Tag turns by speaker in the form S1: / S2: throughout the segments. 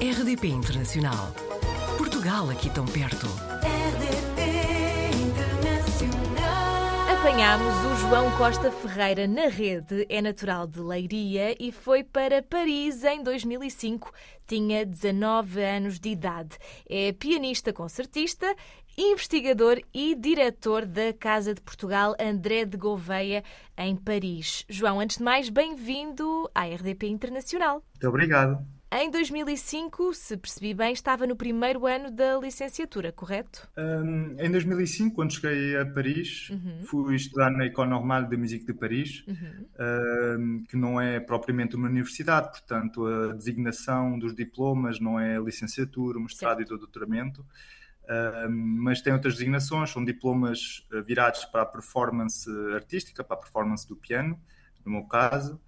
S1: RDP Internacional. Portugal aqui tão perto.
S2: RDP Internacional.
S3: Apanhámos o João Costa Ferreira na rede, é natural de Leiria e foi para Paris em 2005. Tinha 19 anos de idade. É pianista-concertista, investigador e diretor da Casa de Portugal André de Gouveia, em Paris. João, antes de mais, bem-vindo à RDP Internacional.
S4: Muito obrigado.
S3: Em 2005, se percebi bem, estava no primeiro ano da licenciatura, correto?
S4: Hum, em 2005, quando cheguei a Paris, fui estudar na École Normale de Musique de Paris, hum, que não é propriamente uma universidade, portanto, a designação dos diplomas não é licenciatura, mestrado e doutoramento, hum, mas tem outras designações, são diplomas eh, virados para a performance artística, para a performance do piano, no meu caso,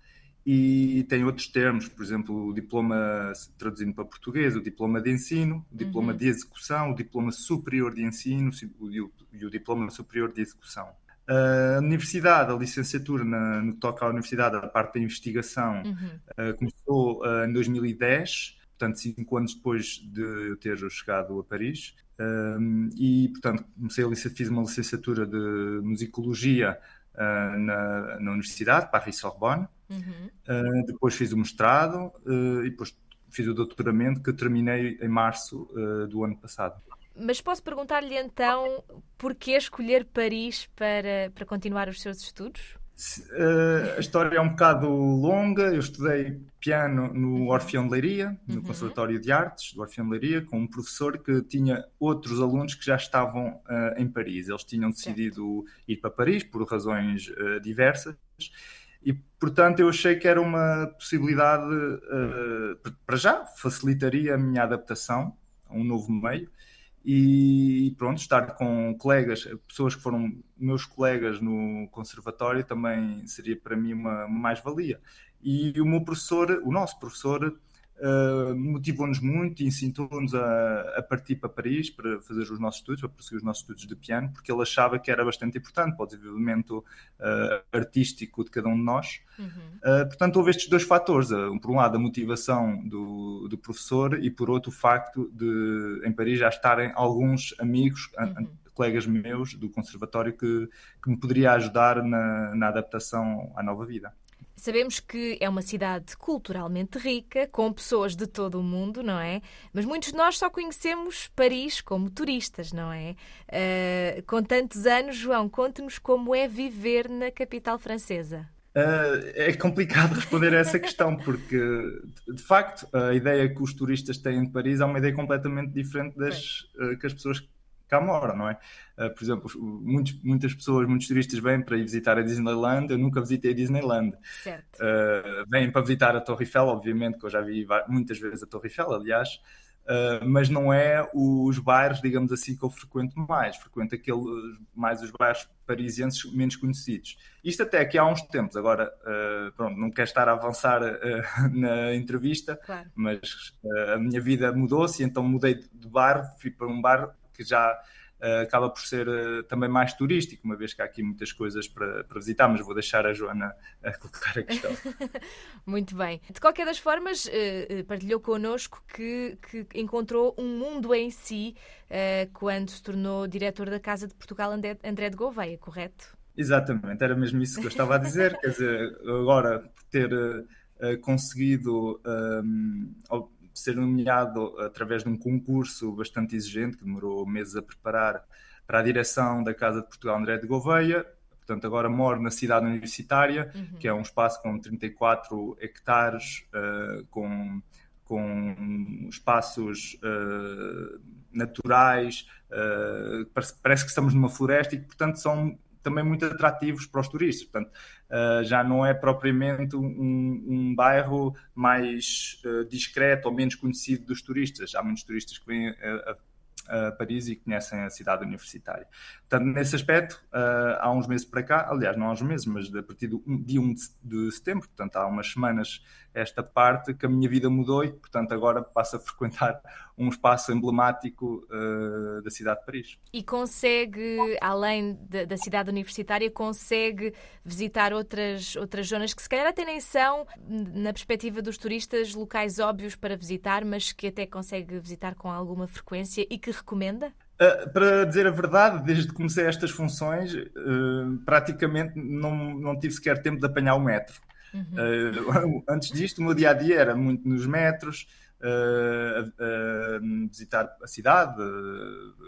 S4: e tem outros termos, por exemplo, o diploma, traduzindo para português, o diploma de ensino, o diploma de execução, o diploma superior de ensino e o, diploma superior de execução. A universidade, a licenciatura na- no que toca à universidade, a parte da investigação, eh, começou eh, em 2010, portanto, cinco anos depois de eu ter chegado a Paris. Um, e, portanto, comecei a fiz uma licenciatura de musicologia uh, na, na Universidade, Paris-Sorbonne. Uh, depois fiz o mestrado uh, e depois fiz o doutoramento que terminei em março uh, do ano passado.
S3: Mas posso perguntar-lhe então porquê escolher Paris para, para continuar os seus estudos?
S4: A história é um bocado longa. Eu estudei piano no Orfeão de Leiria, no Conservatório de Artes do Orfeão de Leiria, com um professor que tinha outros alunos que já estavam uh, em Paris. Eles tinham decidido ir para Paris por razões diversas. E, portanto, eu achei que era uma possibilidade, uh, para já, facilitaria a minha adaptação a um novo meio e pronto, estar com colegas, pessoas que foram meus colegas no conservatório também seria para mim uma, mais-valia. E o meu professor, o nosso professor, uh, motivou-nos muito e incitou-nos a, a partir para Paris para fazer os nossos estudos, para prosseguir os nossos estudos de piano, porque ele achava que era bastante importante para o desenvolvimento uh, artístico de cada um de nós. Uh, portanto, houve estes dois fatores. Por um lado, a motivação do, do professor e, por outro, o facto de, em Paris, já estarem alguns amigos, an- colegas meus do conservatório que, que me poderia ajudar na, na adaptação à nova vida.
S3: Sabemos que é uma cidade culturalmente rica, com pessoas de todo o mundo, não é? Mas muitos de nós só conhecemos Paris como turistas, não é? Ah, com tantos anos, João, conte-nos como é viver na capital francesa.
S4: Uh, é complicado responder a essa questão, porque de facto a ideia que os turistas têm de Paris é uma ideia completamente diferente das uh, que as pessoas cá moram, não é? Uh, por exemplo, muitos, muitas pessoas, muitos turistas vêm para ir visitar a Disneyland, eu nunca visitei a Disneyland.
S3: Certo.
S4: Uh, vêm para visitar a Torre Eiffel, obviamente, que eu já vi muitas vezes a Torre Eiffel, aliás, uh, mas não é os bairros, digamos assim, que eu frequento mais. Frequento aqueles, mais os bairros parisienses menos conhecidos. Isto até aqui há uns tempos. Agora, uh, pronto, não quero estar a avançar uh, na entrevista,
S3: Claro.
S4: mas uh, a minha vida mudou-se, então mudei de bairro, fui para um bairro que já uh, acaba por ser uh, também mais turístico, uma vez que há aqui muitas coisas para, para visitar, mas vou deixar a Joana a colocar a questão.
S3: Muito bem. De qualquer das formas, eh, partilhou connosco que, que encontrou um mundo em si quando se tornou diretor da Casa de Portugal André André de Gouveia, correto?
S4: Exatamente, era mesmo isso que eu estava a dizer. Quer dizer, agora por ter uh, conseguido um, ser nomeado através de um concurso bastante exigente, que demorou meses a preparar, para a direção da Casa de Portugal André de Gouveia. Portanto, agora moro na cidade universitária, uhum. que é um espaço com 34 hectares, uh, com, com espaços uh, naturais, parece, parece que estamos numa floresta e portanto, são também muito atrativos para os turistas. Portanto, uh, já não é propriamente um, um bairro mais uh, discreto ou menos conhecido dos turistas. Há muitos turistas que vêm a, a Paris e conhecem a cidade universitária. Portanto, nesse aspecto, uh, há uns meses para cá, aliás, não há uns meses, mas a partir do dia 1 de setembro, portanto, há umas semanas esta parte, que a minha vida mudou e, portanto, agora passo a frequentar um espaço emblemático uh, da cidade de Paris.
S3: E consegue, além da, da, cidade universitária, consegue visitar outras, outras zonas que se calhar até nem são, na perspectiva dos turistas, locais óbvios para visitar, mas que até consegue visitar com alguma frequência e que recomenda?
S4: Uh, para dizer a verdade, desde que comecei estas funções, uh, praticamente não, não tive sequer tempo de apanhar o metro. Uhum. Uh, antes disto, o meu dia a dia era muito nos metros, visitar a cidade,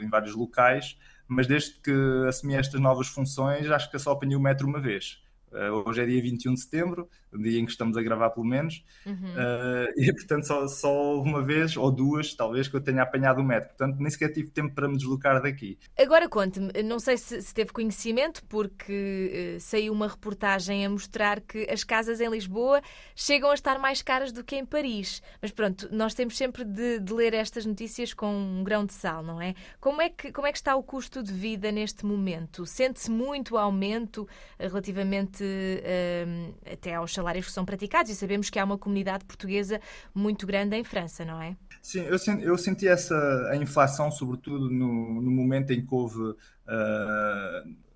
S4: em vários locais, mas desde que assumi estas novas funções, acho que só apanhei o metro uma vez. Uh, hoje é dia 21 de setembro, o dia em que estamos a gravar, pelo menos, uhum. uh, e portanto só, só uma vez ou duas, talvez, que eu tenha apanhado o metro. Portanto, nem sequer tive tempo para me deslocar daqui.
S3: Agora conte-me, não sei se, se, teve conhecimento, porque uh, saiu uma reportagem a mostrar que as casas em Lisboa chegam a estar mais caras do que em Paris. Mas pronto, nós temos sempre de, de ler estas notícias com um grão de sal, não é? Como é que, como é que está o custo de vida neste momento? Sente-se muito aumento relativamente uh, até aos salários que são praticados e sabemos que há uma comunidade portuguesa muito grande em França, não é?
S4: Sim, eu senti, eu senti essa a inflação, sobretudo no, no momento em que houve uh,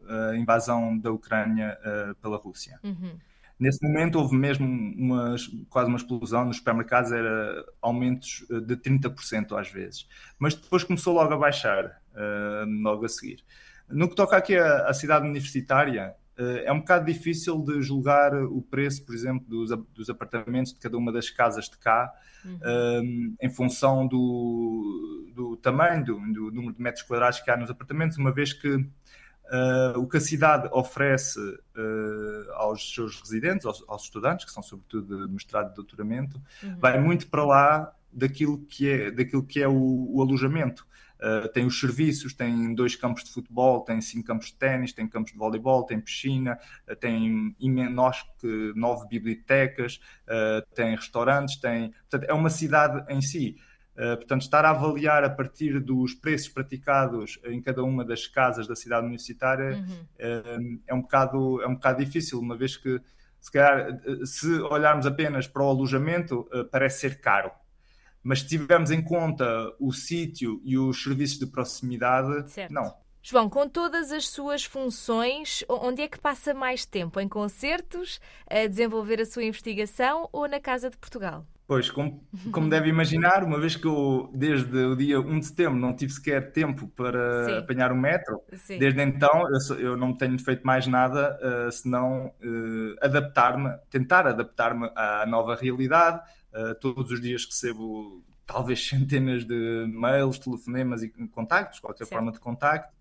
S4: a invasão da Ucrânia uh, pela Rússia. Uhum. Nesse momento houve mesmo uma, quase uma explosão nos supermercados, era aumentos de 30% às vezes. Mas depois começou logo a baixar, uh, logo a seguir. No que toca aqui à, à cidade universitária, eh, é um bocado difícil de julgar o preço, por exemplo, dos, dos apartamentos de cada uma das casas de cá, uhum. um, em função do, do tamanho, do, do, número de metros quadrados que há nos apartamentos, uma vez que uh, o que a cidade oferece uh, aos seus residentes, aos, aos, estudantes, que são sobretudo de mestrado e doutoramento, uhum. vai muito para lá daquilo que é, daquilo que é o, o alojamento. Uh, tem os serviços, tem dois campos de futebol, tem cinco campos de ténis, tem campos de voleibol, tem piscina, uh, tem nós que nove bibliotecas, uh, tem restaurantes, tem. Portanto, é uma cidade em si. portanto, estar a avaliar a partir dos preços praticados em cada uma das casas da cidade universitária uhum. é, um bocado, é um bocado difícil, uma vez que, se calhar, se olharmos apenas para o alojamento, parece ser caro mas se tivermos em conta o sítio e os serviços de proximidade, certo. não.
S3: João, com todas as suas funções, onde é que passa mais tempo? Em concertos, a desenvolver a sua investigação ou na Casa de Portugal?
S4: Pois, como, como deve imaginar, uma vez que eu, desde o dia 1 de setembro, não tive sequer tempo para Sim. apanhar o metro, Sim. desde então eu, eu, não tenho feito mais nada uh, senão uh, adaptar-me, tentar adaptar-me à nova realidade, Uh, todos os dias recebo talvez centenas de mails, telefonemas e contactos, qualquer forma de contacto.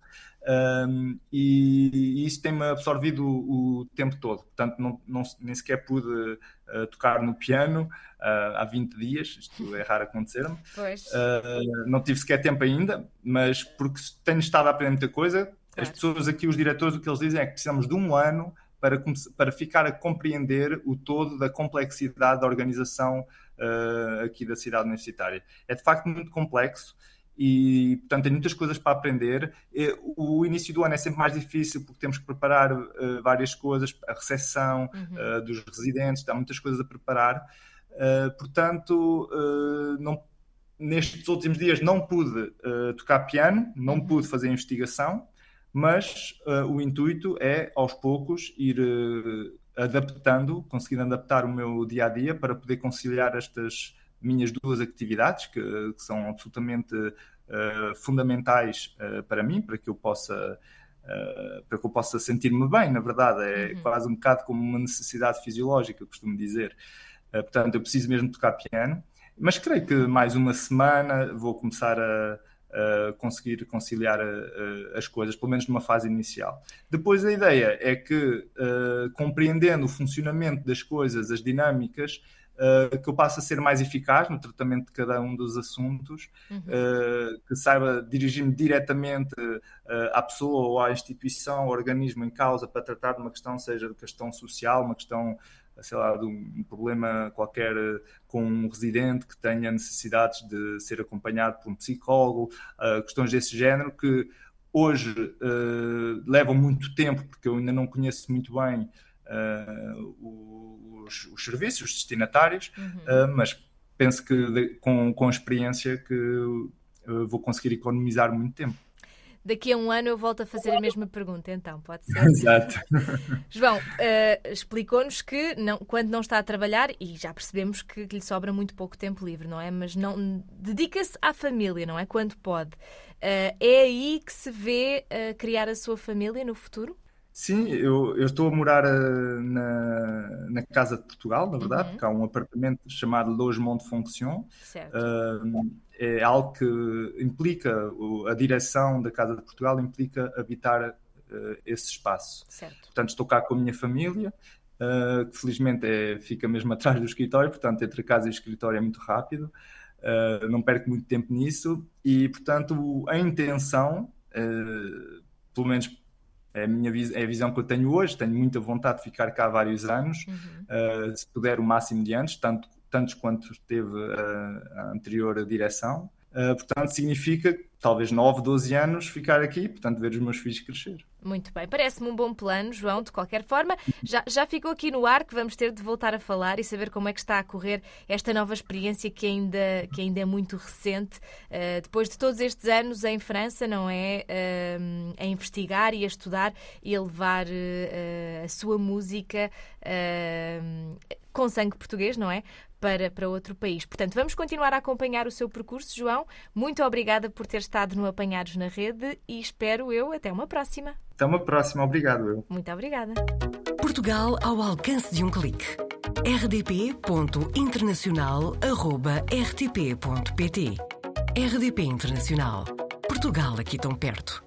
S4: Um, e, e, isso tem-me absorvido o, o, tempo todo. Portanto, não, não, nem sequer pude uh, tocar no piano uh, há 20 dias, isto é raro acontecer-me. Uh, não tive sequer tempo ainda, mas porque tenho estado a aprender muita coisa. Claro. As pessoas aqui, os diretores, o que eles dizem é que precisamos de um ano para, para ficar a compreender o todo da complexidade da organização uh, aqui da cidade universitária. É de facto muito complexo e, portanto, tem muitas coisas para aprender. O início do ano é sempre mais difícil porque temos que preparar uh, várias coisas, a recepção uhum. uh, dos residentes, há muitas coisas a preparar. Uh, portanto, não, nestes últimos dias não pude tocar piano, não uhum. pude fazer investigação, mas o intuito é, aos poucos, ir adaptando, conseguindo adaptar o meu dia a dia para poder conciliar estas minhas duas atividades que, que são absolutamente uh, fundamentais uh, para mim, para que eu possa uh, para que eu possa sentir-me bem, na verdade, é uhum. quase um bocado como uma necessidade fisiológica, costumo dizer. portanto, eu preciso mesmo tocar piano, mas creio que mais uma semana vou começar a uh, conseguir conciliar uh, as coisas, pelo menos numa fase inicial. Depois a ideia é que, compreendendo o funcionamento das coisas, as dinâmicas, Uh, que eu passe a ser mais eficaz no tratamento de cada um dos assuntos, uhum. uh, que saiba dirigir-me diretamente uh, à pessoa ou à instituição, ao organismo em causa para tratar de uma questão, seja de questão social, uma questão sei lá, de um problema qualquer com um residente que tenha necessidades de ser acompanhado por um psicólogo, uh, questões desse género que hoje uh, levam muito tempo, porque eu ainda não conheço muito bem os, os, serviços, os destinatários, uhum. mas penso que com, com experiência que vou conseguir economizar muito tempo
S3: daqui a um ano eu volto a fazer a mesma pergunta, então, pode ser?
S4: Exato.
S3: João, uh, explicou-nos que não, quando não está a trabalhar, e já percebemos que, que lhe sobra muito pouco tempo livre, não é? Mas não dedica-se à família, não é? Quando pode. Uh, é aí que se vê uh, criar a sua família no futuro?
S4: Sim, eu, eu estou a morar na, na Casa de Portugal, na verdade, uhum. porque há um apartamento chamado Logement de Fonction.
S3: Certo
S4: é algo que implica, a direção da Casa de Portugal implica habitar uh, esse espaço.
S3: Certo.
S4: Portanto, estou cá com a minha família, uh, que felizmente é, fica mesmo atrás do escritório, portanto, entre a casa e o escritório é muito rápido, uh, não perco muito tempo nisso, e, portanto, a intenção, pelo menos é a, minha, é a visão que eu tenho hoje, tenho muita vontade de ficar cá vários anos, uhum. se puder o máximo de anos, tanto tantos quanto teve a, a anterior direção. Uh, portanto, significa talvez 9, 12 anos ficar aqui, portanto, ver os meus filhos crescer.
S3: Muito bem, parece-me um bom plano, João, de qualquer forma. Já, já ficou aqui no ar que vamos ter de voltar a falar e saber como é que está a correr esta nova experiência que ainda, que ainda é muito recente. Uh, depois de todos estes anos em França, não é? Uh, a investigar e a estudar e a levar a sua música com sangue português, não é? Para, para outro país. Portanto, vamos continuar a acompanhar o seu percurso, João. Muito obrigada por ter estado no Apanhados na Rede e espero eu até uma próxima.
S4: Até uma próxima, obrigado. Eu.
S3: Muito obrigada.
S1: Portugal ao alcance de um clique. rdp.internacional.rtp.pt RDP Internacional. Portugal aqui tão perto.